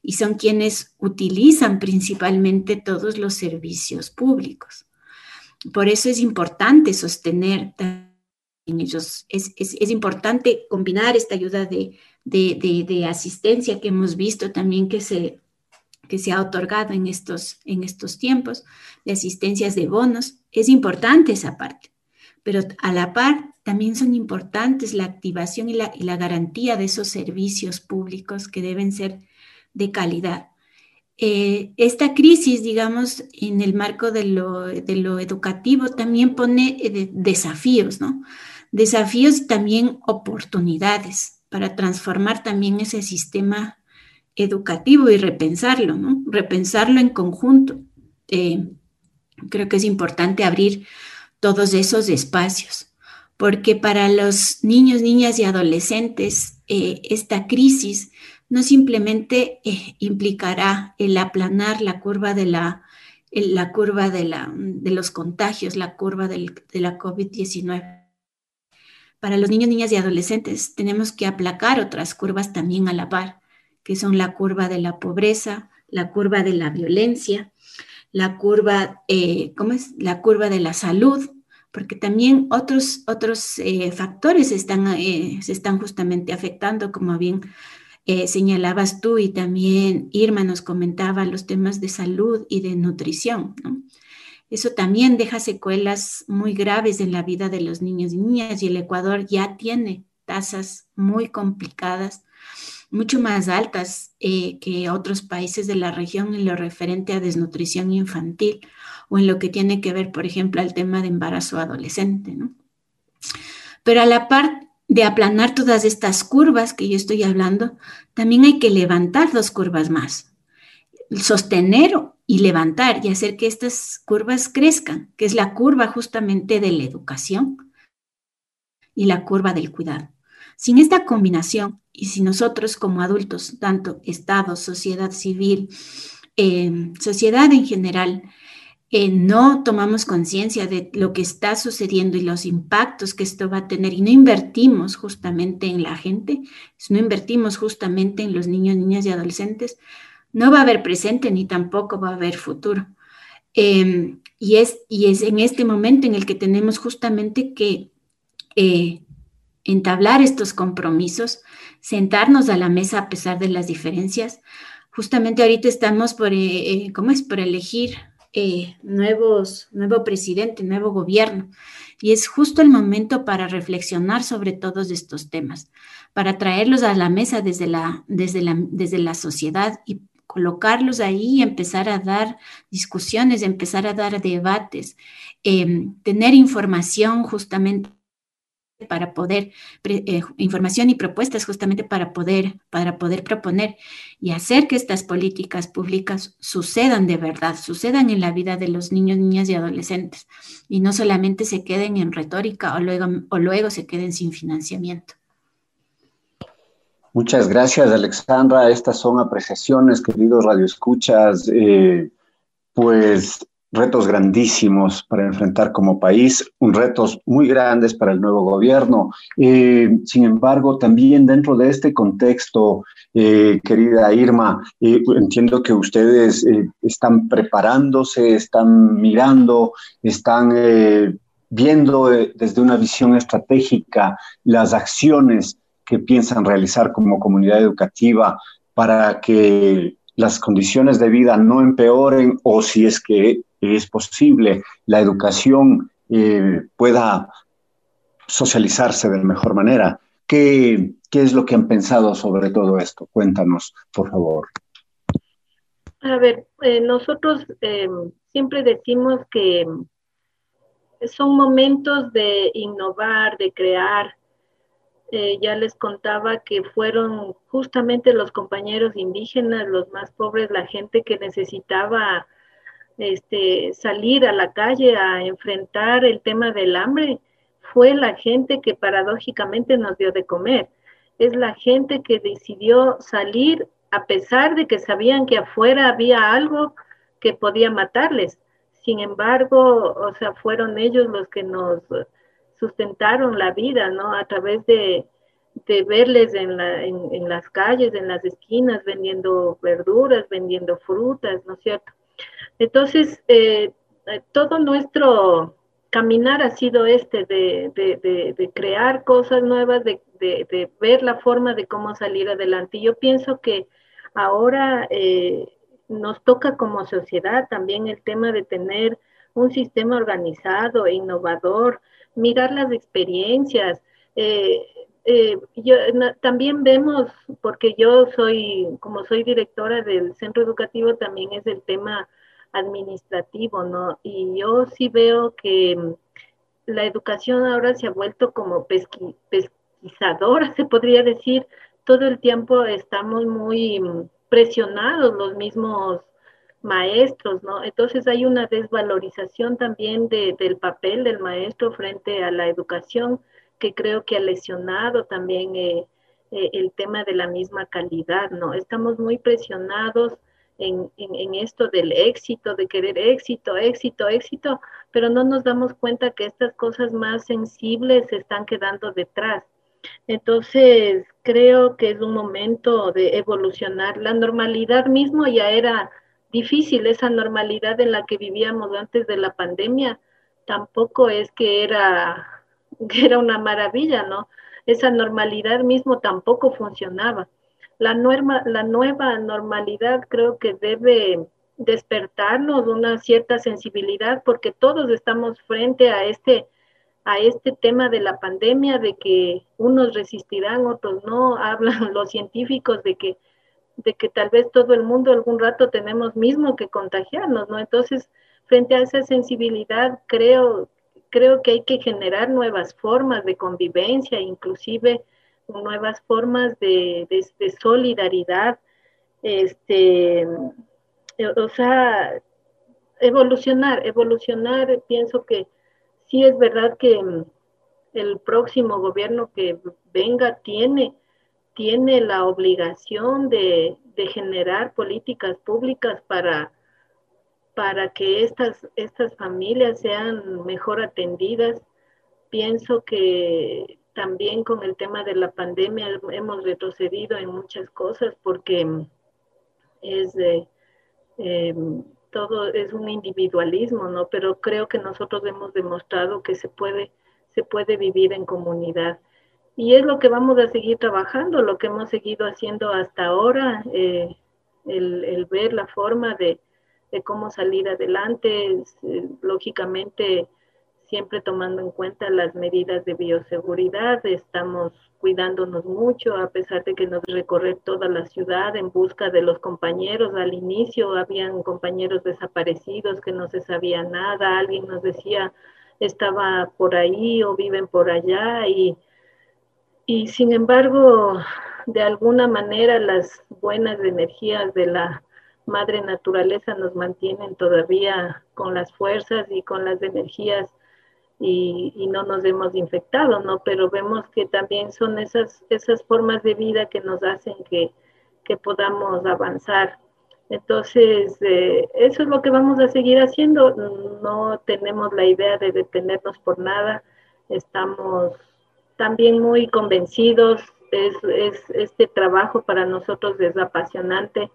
Y son quienes utilizan principalmente todos los servicios públicos. Por eso es importante sostener en ellos, es, es, importante combinar esta ayuda de, de, de asistencia que hemos visto también que se que se ha otorgado en estos, en estos tiempos, de asistencias de bonos, es importante esa parte, pero a la par también son importantes la activación y la, la garantía de esos servicios públicos que deben ser de calidad. Eh, esta crisis, digamos, en el marco de lo, educativo, también pone eh, desafíos, ¿no? Desafíos y también oportunidades para transformar también ese sistema educativo y repensarlo, ¿no? Repensarlo en conjunto. Eh, creo que es importante abrir todos esos espacios, porque para los niños, niñas y adolescentes, esta crisis no simplemente eh, implicará el aplanar la curva de la, la curva de, la, de los contagios, la curva de la COVID-19. Para los niños, niñas y adolescentes tenemos que aplacar otras curvas también a la par que son la curva de la pobreza, la curva de la violencia, la curva, eh, ¿cómo es? La curva de la salud, porque también otros, otros eh, factores están, eh, se están justamente afectando, como bien señalabas tú y también Irma nos comentaba los temas de salud y de nutrición. Eso también deja secuelas muy graves en la vida de los niños y niñas y el Ecuador ya tiene tasas muy complicadas mucho más altas eh, que otros países de la región en lo referente a desnutrición infantil o en lo que tiene que ver, por ejemplo, al tema de embarazo adolescente. Pero a la par de aplanar todas estas curvas que yo estoy hablando, también hay que levantar dos curvas más, sostener y levantar y hacer que estas curvas crezcan, que es la curva justamente de la educación y la curva del cuidado. Sin esta combinación, y si nosotros como adultos, tanto Estado, sociedad civil, eh, sociedad en general, eh, no tomamos conciencia de lo que está sucediendo y los impactos que esto va a tener y no invertimos justamente en la gente, no invertimos justamente en los niños, niñas y adolescentes, no va a haber presente ni tampoco va a haber futuro. Em, y, es, y es en este momento en el que tenemos justamente que eh, entablar estos compromisos, sentarnos a la mesa a pesar de las diferencias. Justamente ahorita estamos por, eh, ¿cómo es? Por elegir eh, nuevos, nuevo presidente, nuevo gobierno. Y es justo el momento para reflexionar sobre todos estos temas, para traerlos a la mesa desde la, desde la, desde la sociedad y colocarlos ahí y empezar a dar discusiones, empezar a dar debates, em, tener información justamente para poder, eh, información y propuestas justamente para poder, para poder proponer y hacer que estas políticas públicas sucedan de verdad, sucedan en la vida de los niños, niñas y adolescentes y no solamente se queden en retórica o luego, o luego se queden sin financiamiento. Muchas gracias, Alexandra. Estas son apreciaciones, queridos radioescuchas. Eh, pues retos grandísimos para enfrentar como país, un retos muy grandes para el nuevo gobierno. Eh, sin embargo, también dentro de este contexto, eh, querida Irma, eh, entiendo que ustedes están preparándose, están mirando, están viendo desde una visión estratégica las acciones que piensan realizar como comunidad educativa para que las condiciones de vida no empeoren o si es que es posible la educación eh, pueda socializarse de mejor manera. ¿Qué, ¿Qué es lo que han pensado sobre todo esto? Cuéntanos, por favor. A ver, eh, nosotros eh, siempre decimos que son momentos de innovar, de crear. ya les contaba que fueron justamente los compañeros indígenas, los más pobres, la gente que necesitaba este, salir a la calle a enfrentar el tema del hambre fue la gente que paradójicamente nos dio de comer. Es la gente que decidió salir a pesar de que sabían que afuera había algo que podía matarles. Sin embargo, o sea, fueron ellos los que nos sustentaron la vida, ¿no? A través de, verles en, en las calles, en las esquinas, vendiendo verduras, vendiendo frutas, ¿no es cierto? Entonces, eh, eh, todo nuestro caminar ha sido este, de, crear cosas nuevas, de, ver la forma de cómo salir adelante. Y yo pienso que ahora eh, nos toca como sociedad también el tema de tener un sistema organizado e innovador, mirar las experiencias. también vemos, porque yo soy, como soy directora del centro educativo, también es el tema administrativo, ¿no? Y yo sí veo que mm, la educación ahora se ha vuelto como pesquisadora, se podría decir. Todo el tiempo estamos muy mm, presionados los mismos maestros, ¿no? Entonces hay una desvalorización también del papel del maestro frente a la educación que creo que ha lesionado también eh, eh, el tema de la misma calidad, ¿no? Estamos muy presionados en, esto del éxito, de querer éxito, éxito, éxito, pero no nos damos cuenta que estas cosas más sensibles se están quedando detrás. Entonces, creo que es un momento de evolucionar. La normalidad mismo ya era difícil, esa normalidad en la que vivíamos antes de la pandemia, tampoco es que era, que era una maravilla, ¿no? Esa normalidad mismo tampoco funcionaba la, la nueva normalidad creo que debe despertarnos una cierta sensibilidad porque todos estamos frente a este a este tema de la pandemia de que unos resistirán, otros no, hablan los científicos de que de que tal vez todo el mundo algún rato tenemos mismo que contagiarnos, ¿no? Entonces, frente a esa sensibilidad, creo creo que hay que generar nuevas formas de convivencia, inclusive nuevas formas de, solidaridad, este, eh, o sea, evolucionar, evolucionar, pienso que sí es verdad que mm, el próximo gobierno que venga tiene tiene la obligación de, generar políticas públicas para, para que estas, estas familias sean mejor atendidas. Pienso que también con el tema de la pandemia hemos retrocedido en muchas cosas porque es de, em, todo es un individualismo, ¿no? Pero creo que nosotros hemos demostrado que se puede, se puede vivir en comunidad. Y es lo que vamos a seguir trabajando, lo que hemos seguido haciendo hasta ahora, eh, el, ver la forma de, cómo salir adelante, eh, lógicamente siempre tomando en cuenta las medidas de bioseguridad, estamos cuidándonos mucho, a pesar de que nos recorre toda la ciudad en busca de los compañeros. Al inicio habían compañeros desaparecidos que no se sabía nada, alguien nos decía estaba por ahí o viven por allá y y sin embargo, de alguna manera las buenas energías de la madre naturaleza nos mantienen todavía con las fuerzas y con las energías y, no nos hemos infectado, ¿no? Pero vemos que también son esas, esas formas de vida que nos hacen que, podamos avanzar. Entonces, eh, eso es lo que vamos a seguir haciendo. No tenemos la idea de detenernos por nada. Estamos también muy convencidos. Es, este trabajo para nosotros es apasionante.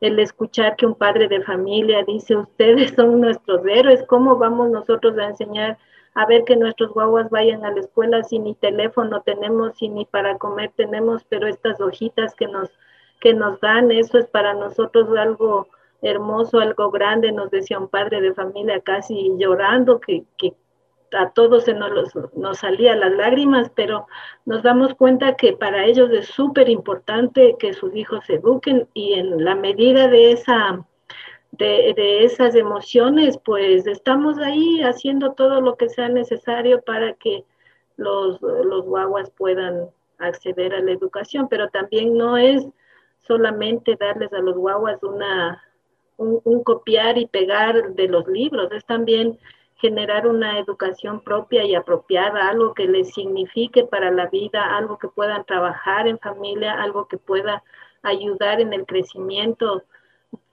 El escuchar que un padre de familia dice, ustedes son nuestros héroes, ¿cómo vamos nosotros a enseñar a ver que nuestros guaguas vayan a la escuela si ni teléfono tenemos, si ni para comer tenemos, pero estas hojitas que nos, que nos dan, eso es para nosotros algo hermoso, algo grande, nos decía un padre de familia casi llorando, que, que, a todos se nos, nos salían las lágrimas, pero nos damos cuenta que para ellos es súper importante que sus hijos se eduquen y en la medida de esa de, esas emociones, pues estamos ahí haciendo todo lo que sea necesario para que los, los guaguas puedan acceder a la educación, pero también no es solamente darles a los guaguas una, un copiar y pegar de los libros, es también generar una educación propia y apropiada, algo que les signifique para la vida, algo que puedan trabajar en familia, algo que pueda ayudar en el crecimiento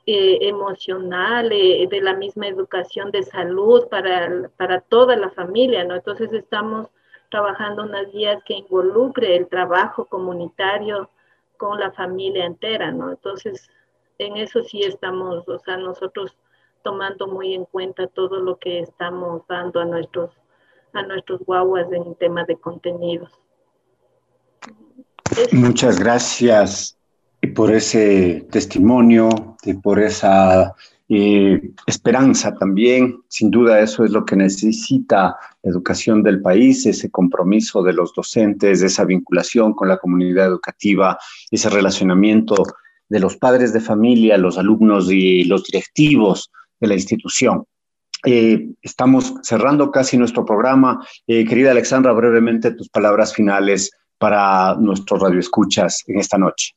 eh, emocional, eh, de la misma educación de salud para, para toda la familia, ¿no? Entonces estamos trabajando unas guías que involucre el trabajo comunitario con la familia entera, ¿no? Entonces, en eso sí estamos, o sea, nosotros tomando muy en cuenta todo lo que estamos dando a nuestros, a nuestros guaguas en tema de contenidos. Muchas gracias por ese testimonio y por esa eh, esperanza también. Sin duda eso es lo que necesita la educación del país, ese compromiso de los docentes, esa vinculación con la comunidad educativa, ese relacionamiento de los padres de familia, los alumnos y los directivos de la institución. Eh, estamos cerrando casi nuestro programa. Eh, querida Alexandra, brevemente tus palabras finales para nuestros radioescuchas en esta noche.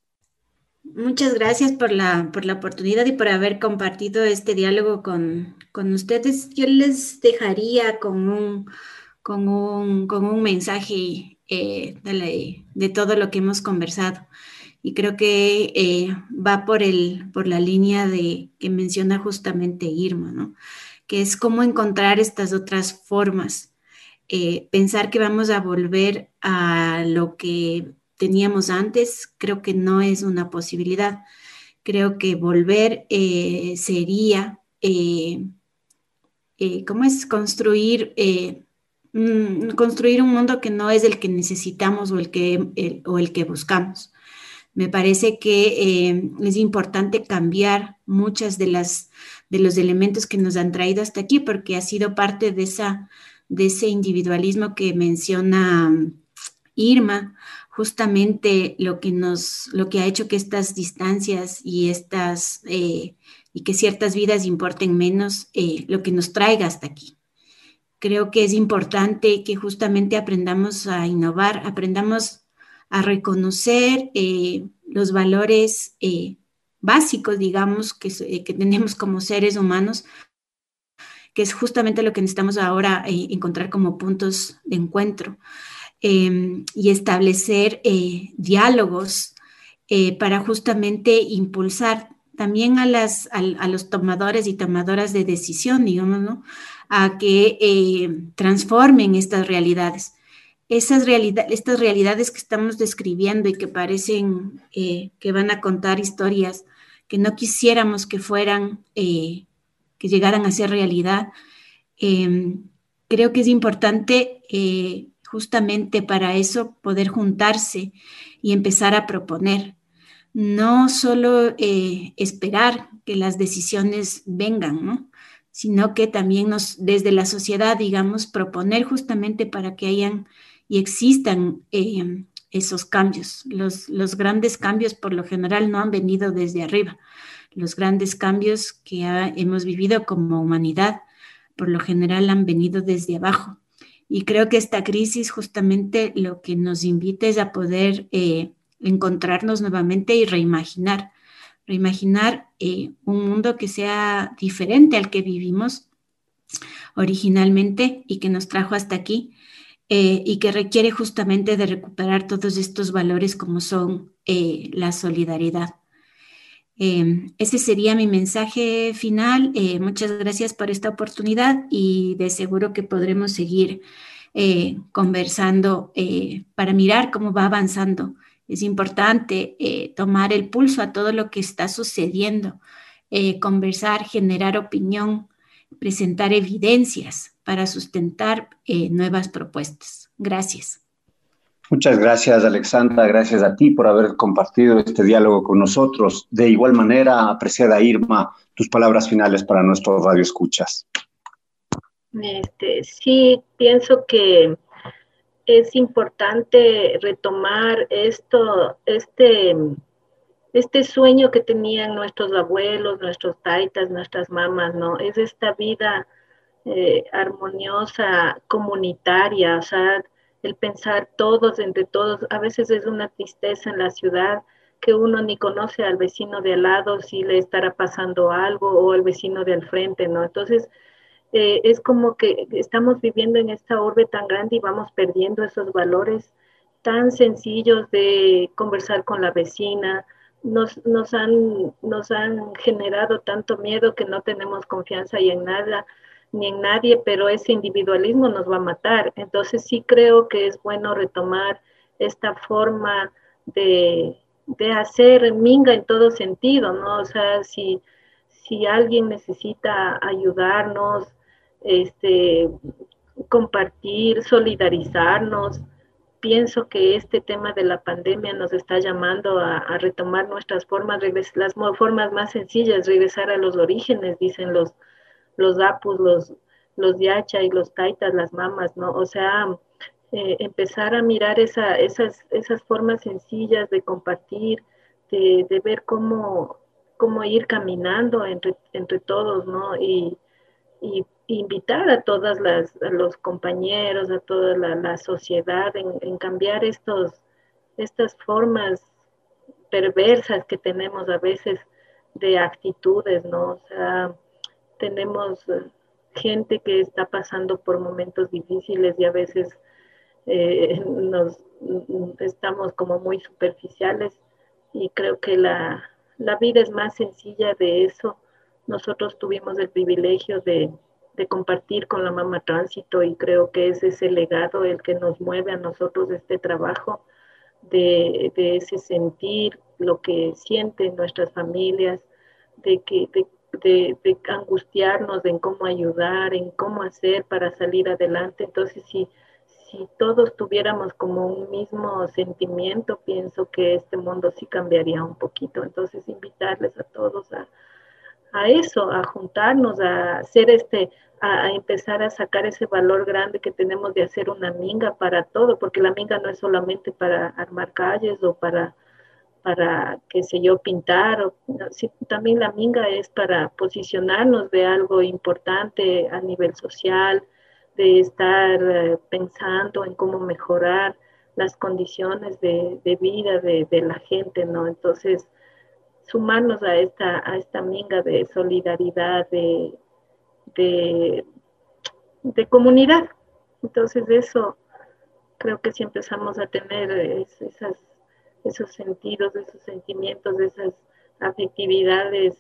Muchas gracias por la, por la oportunidad y por haber compartido este diálogo con, con ustedes. Yo les dejaría con un, con un, con un mensaje eh, de, de, todo lo que hemos conversado y creo que eh, va por, el, por la línea de que menciona justamente Irma, ¿no? que es cómo encontrar estas otras formas. Eh, pensar que vamos a volver a lo que teníamos antes, creo que no es una posibilidad. Creo que volver eh, sería, ¿cómo es? Construir, construir un mundo que no es el que necesitamos o el que, o el que buscamos. Me parece que eh, es importante cambiar muchas de las de los elementos que nos han traído hasta aquí, porque ha sido parte de esa de ese individualismo que menciona mm, Irma, justamente lo que nos, lo que ha hecho que estas distancias y estas eh, y que ciertas vidas importen menos, eh, lo que nos traiga hasta aquí. Creo que es importante que justamente aprendamos a innovar, aprendamos a reconocer eh, los valores básicos, digamos, eh, que, tenemos como seres humanos, que es justamente lo que necesitamos ahora encontrar como puntos de encuentro em, y establecer diálogos eh, para justamente impulsar también a, las, a, los tomadores y tomadoras de decisión, digamos, ¿no? A que eh, transformen estas realidades. Esas realidad, estas realidades que estamos describiendo y que parecen eh, que van a contar historias que no quisiéramos que fueran, que llegaran a ser realidad, creo que es importante justamente para eso poder juntarse y empezar a proponer. No solo eh, esperar que las decisiones vengan, sino que también nos, desde la sociedad, digamos, proponer justamente para que hayan y existan eh, esos cambios. Los, los, grandes cambios por lo general no han venido desde arriba. Los grandes cambios que hemos vivido como humanidad por lo general han venido desde abajo. Y creo que esta crisis justamente lo que nos invita es a poder eh, encontrarnos nuevamente y reimaginar, reimaginar eh, un mundo que sea diferente al que vivimos originalmente y que nos trajo hasta aquí eh, y que requiere justamente de recuperar todos estos valores como son la solidaridad. Ese sería mi mensaje final. muchas gracias por esta oportunidad y de seguro que podremos seguir eh, conversando eh, para mirar cómo va avanzando. Es importante eh, tomar el pulso a todo lo que está sucediendo, conversar, generar opinión, presentar evidencias para sustentar nuevas propuestas. Gracias. Muchas gracias, Alexandra. Gracias a ti por haber compartido este diálogo con nosotros. De igual manera, apreciada Irma, tus palabras finales para nuestros radioescuchas. Este, sí, pienso que es importante retomar esto, este, este sueño que tenían nuestros abuelos, nuestros taitas, nuestras mamás, ¿no? Es esta vida eh, armoniosa, comunitaria, o sea, el pensar todos entre todos. A veces es una tristeza en la ciudad que uno ni conoce al vecino de al lado si le estará pasando algo o al vecino de al frente, ¿no? Entonces, eh, es como que estamos viviendo en esta orbe tan grande y vamos perdiendo esos valores tan sencillos de conversar con la vecina. Nos, nos, han, nos han generado tanto miedo que no tenemos confianza y en nada ni en nadie, pero ese individualismo nos va a matar. Entonces sí creo que es bueno retomar esta forma de, de hacer minga en todo sentido, ¿no? O sea, si, si alguien necesita ayudarnos, este, compartir, solidarizarnos. Pienso que este tema de la pandemia nos está llamando a, retomar nuestras formas, las formas más sencillas, regresar a los orígenes, dicen los, los apus, los, los yacha y los taitas, las mamas, ¿no? O sea, eh, empezar a mirar esa, esas, esas formas sencillas de compartir, de, de ver cómo, cómo ir caminando entre, entre todos, ¿no? Y, y invitar a todas las, los compañeros, a toda la, sociedad en, cambiar estos, estas formas perversas que tenemos a veces de actitudes, ¿no? O sea, tenemos eh, gente que está pasando por momentos difíciles y a veces eh, nos estamos como muy superficiales y creo que la, la vida es más sencilla de eso. Nosotros tuvimos el privilegio de, de compartir con la mamá tránsito y creo que es ese legado el que nos mueve a nosotros este trabajo de, ese sentir lo que sienten nuestras familias, de, que, de, de, angustiarnos en cómo ayudar, en cómo hacer para salir adelante. Entonces, si, si todos tuviéramos como un mismo sentimiento, pienso que este mundo sí cambiaría un poquito. Entonces, invitarles a todos a, a eso, a juntarnos, a hacer este, a, empezar a sacar ese valor grande que tenemos de hacer una minga para todo, porque la minga no es solamente para armar calles o para, para qué sé yo, pintar, o, también la minga es para posicionarnos de algo importante a nivel social, de estar eh, pensando en cómo mejorar las condiciones de, vida de, la gente, ¿no? Entonces, sumarnos a esta, a esta minga de solidaridad, de, de, comunidad. Entonces eso creo que si empezamos a tener esas, esos sentidos, esos sentimientos, esas afectividades,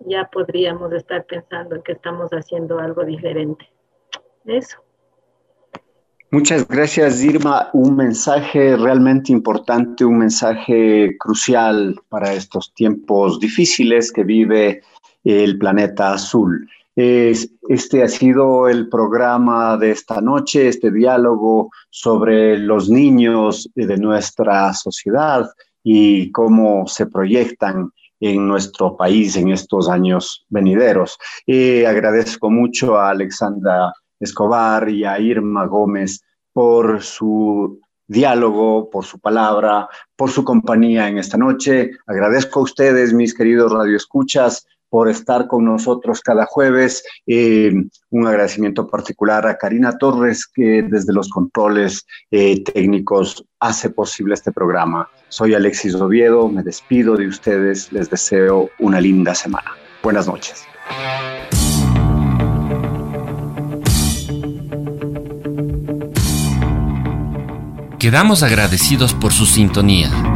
ya podríamos estar pensando que estamos haciendo algo diferente. Eso. Muchas gracias, Irma. Un mensaje realmente importante, un mensaje crucial para estos tiempos difíciles que vive el planeta azul. Este ha sido el programa de esta noche, este diálogo sobre los niños de nuestra sociedad y cómo se proyectan en nuestro país en estos años venideros. agradezco mucho a Alexandra Escobar y a Irma Gómez por su diálogo, por su palabra, por su compañía en esta noche. Agradezco a ustedes, mis queridos radioescuchas, por estar con nosotros cada jueves. Eh, un agradecimiento particular a Karina Torres, que desde los controles eh, técnicos hace posible este programa. Soy Alexis Oviedo, me despido de ustedes, les deseo una linda semana. Buenas noches. Quedamos agradecidos por su sintonía.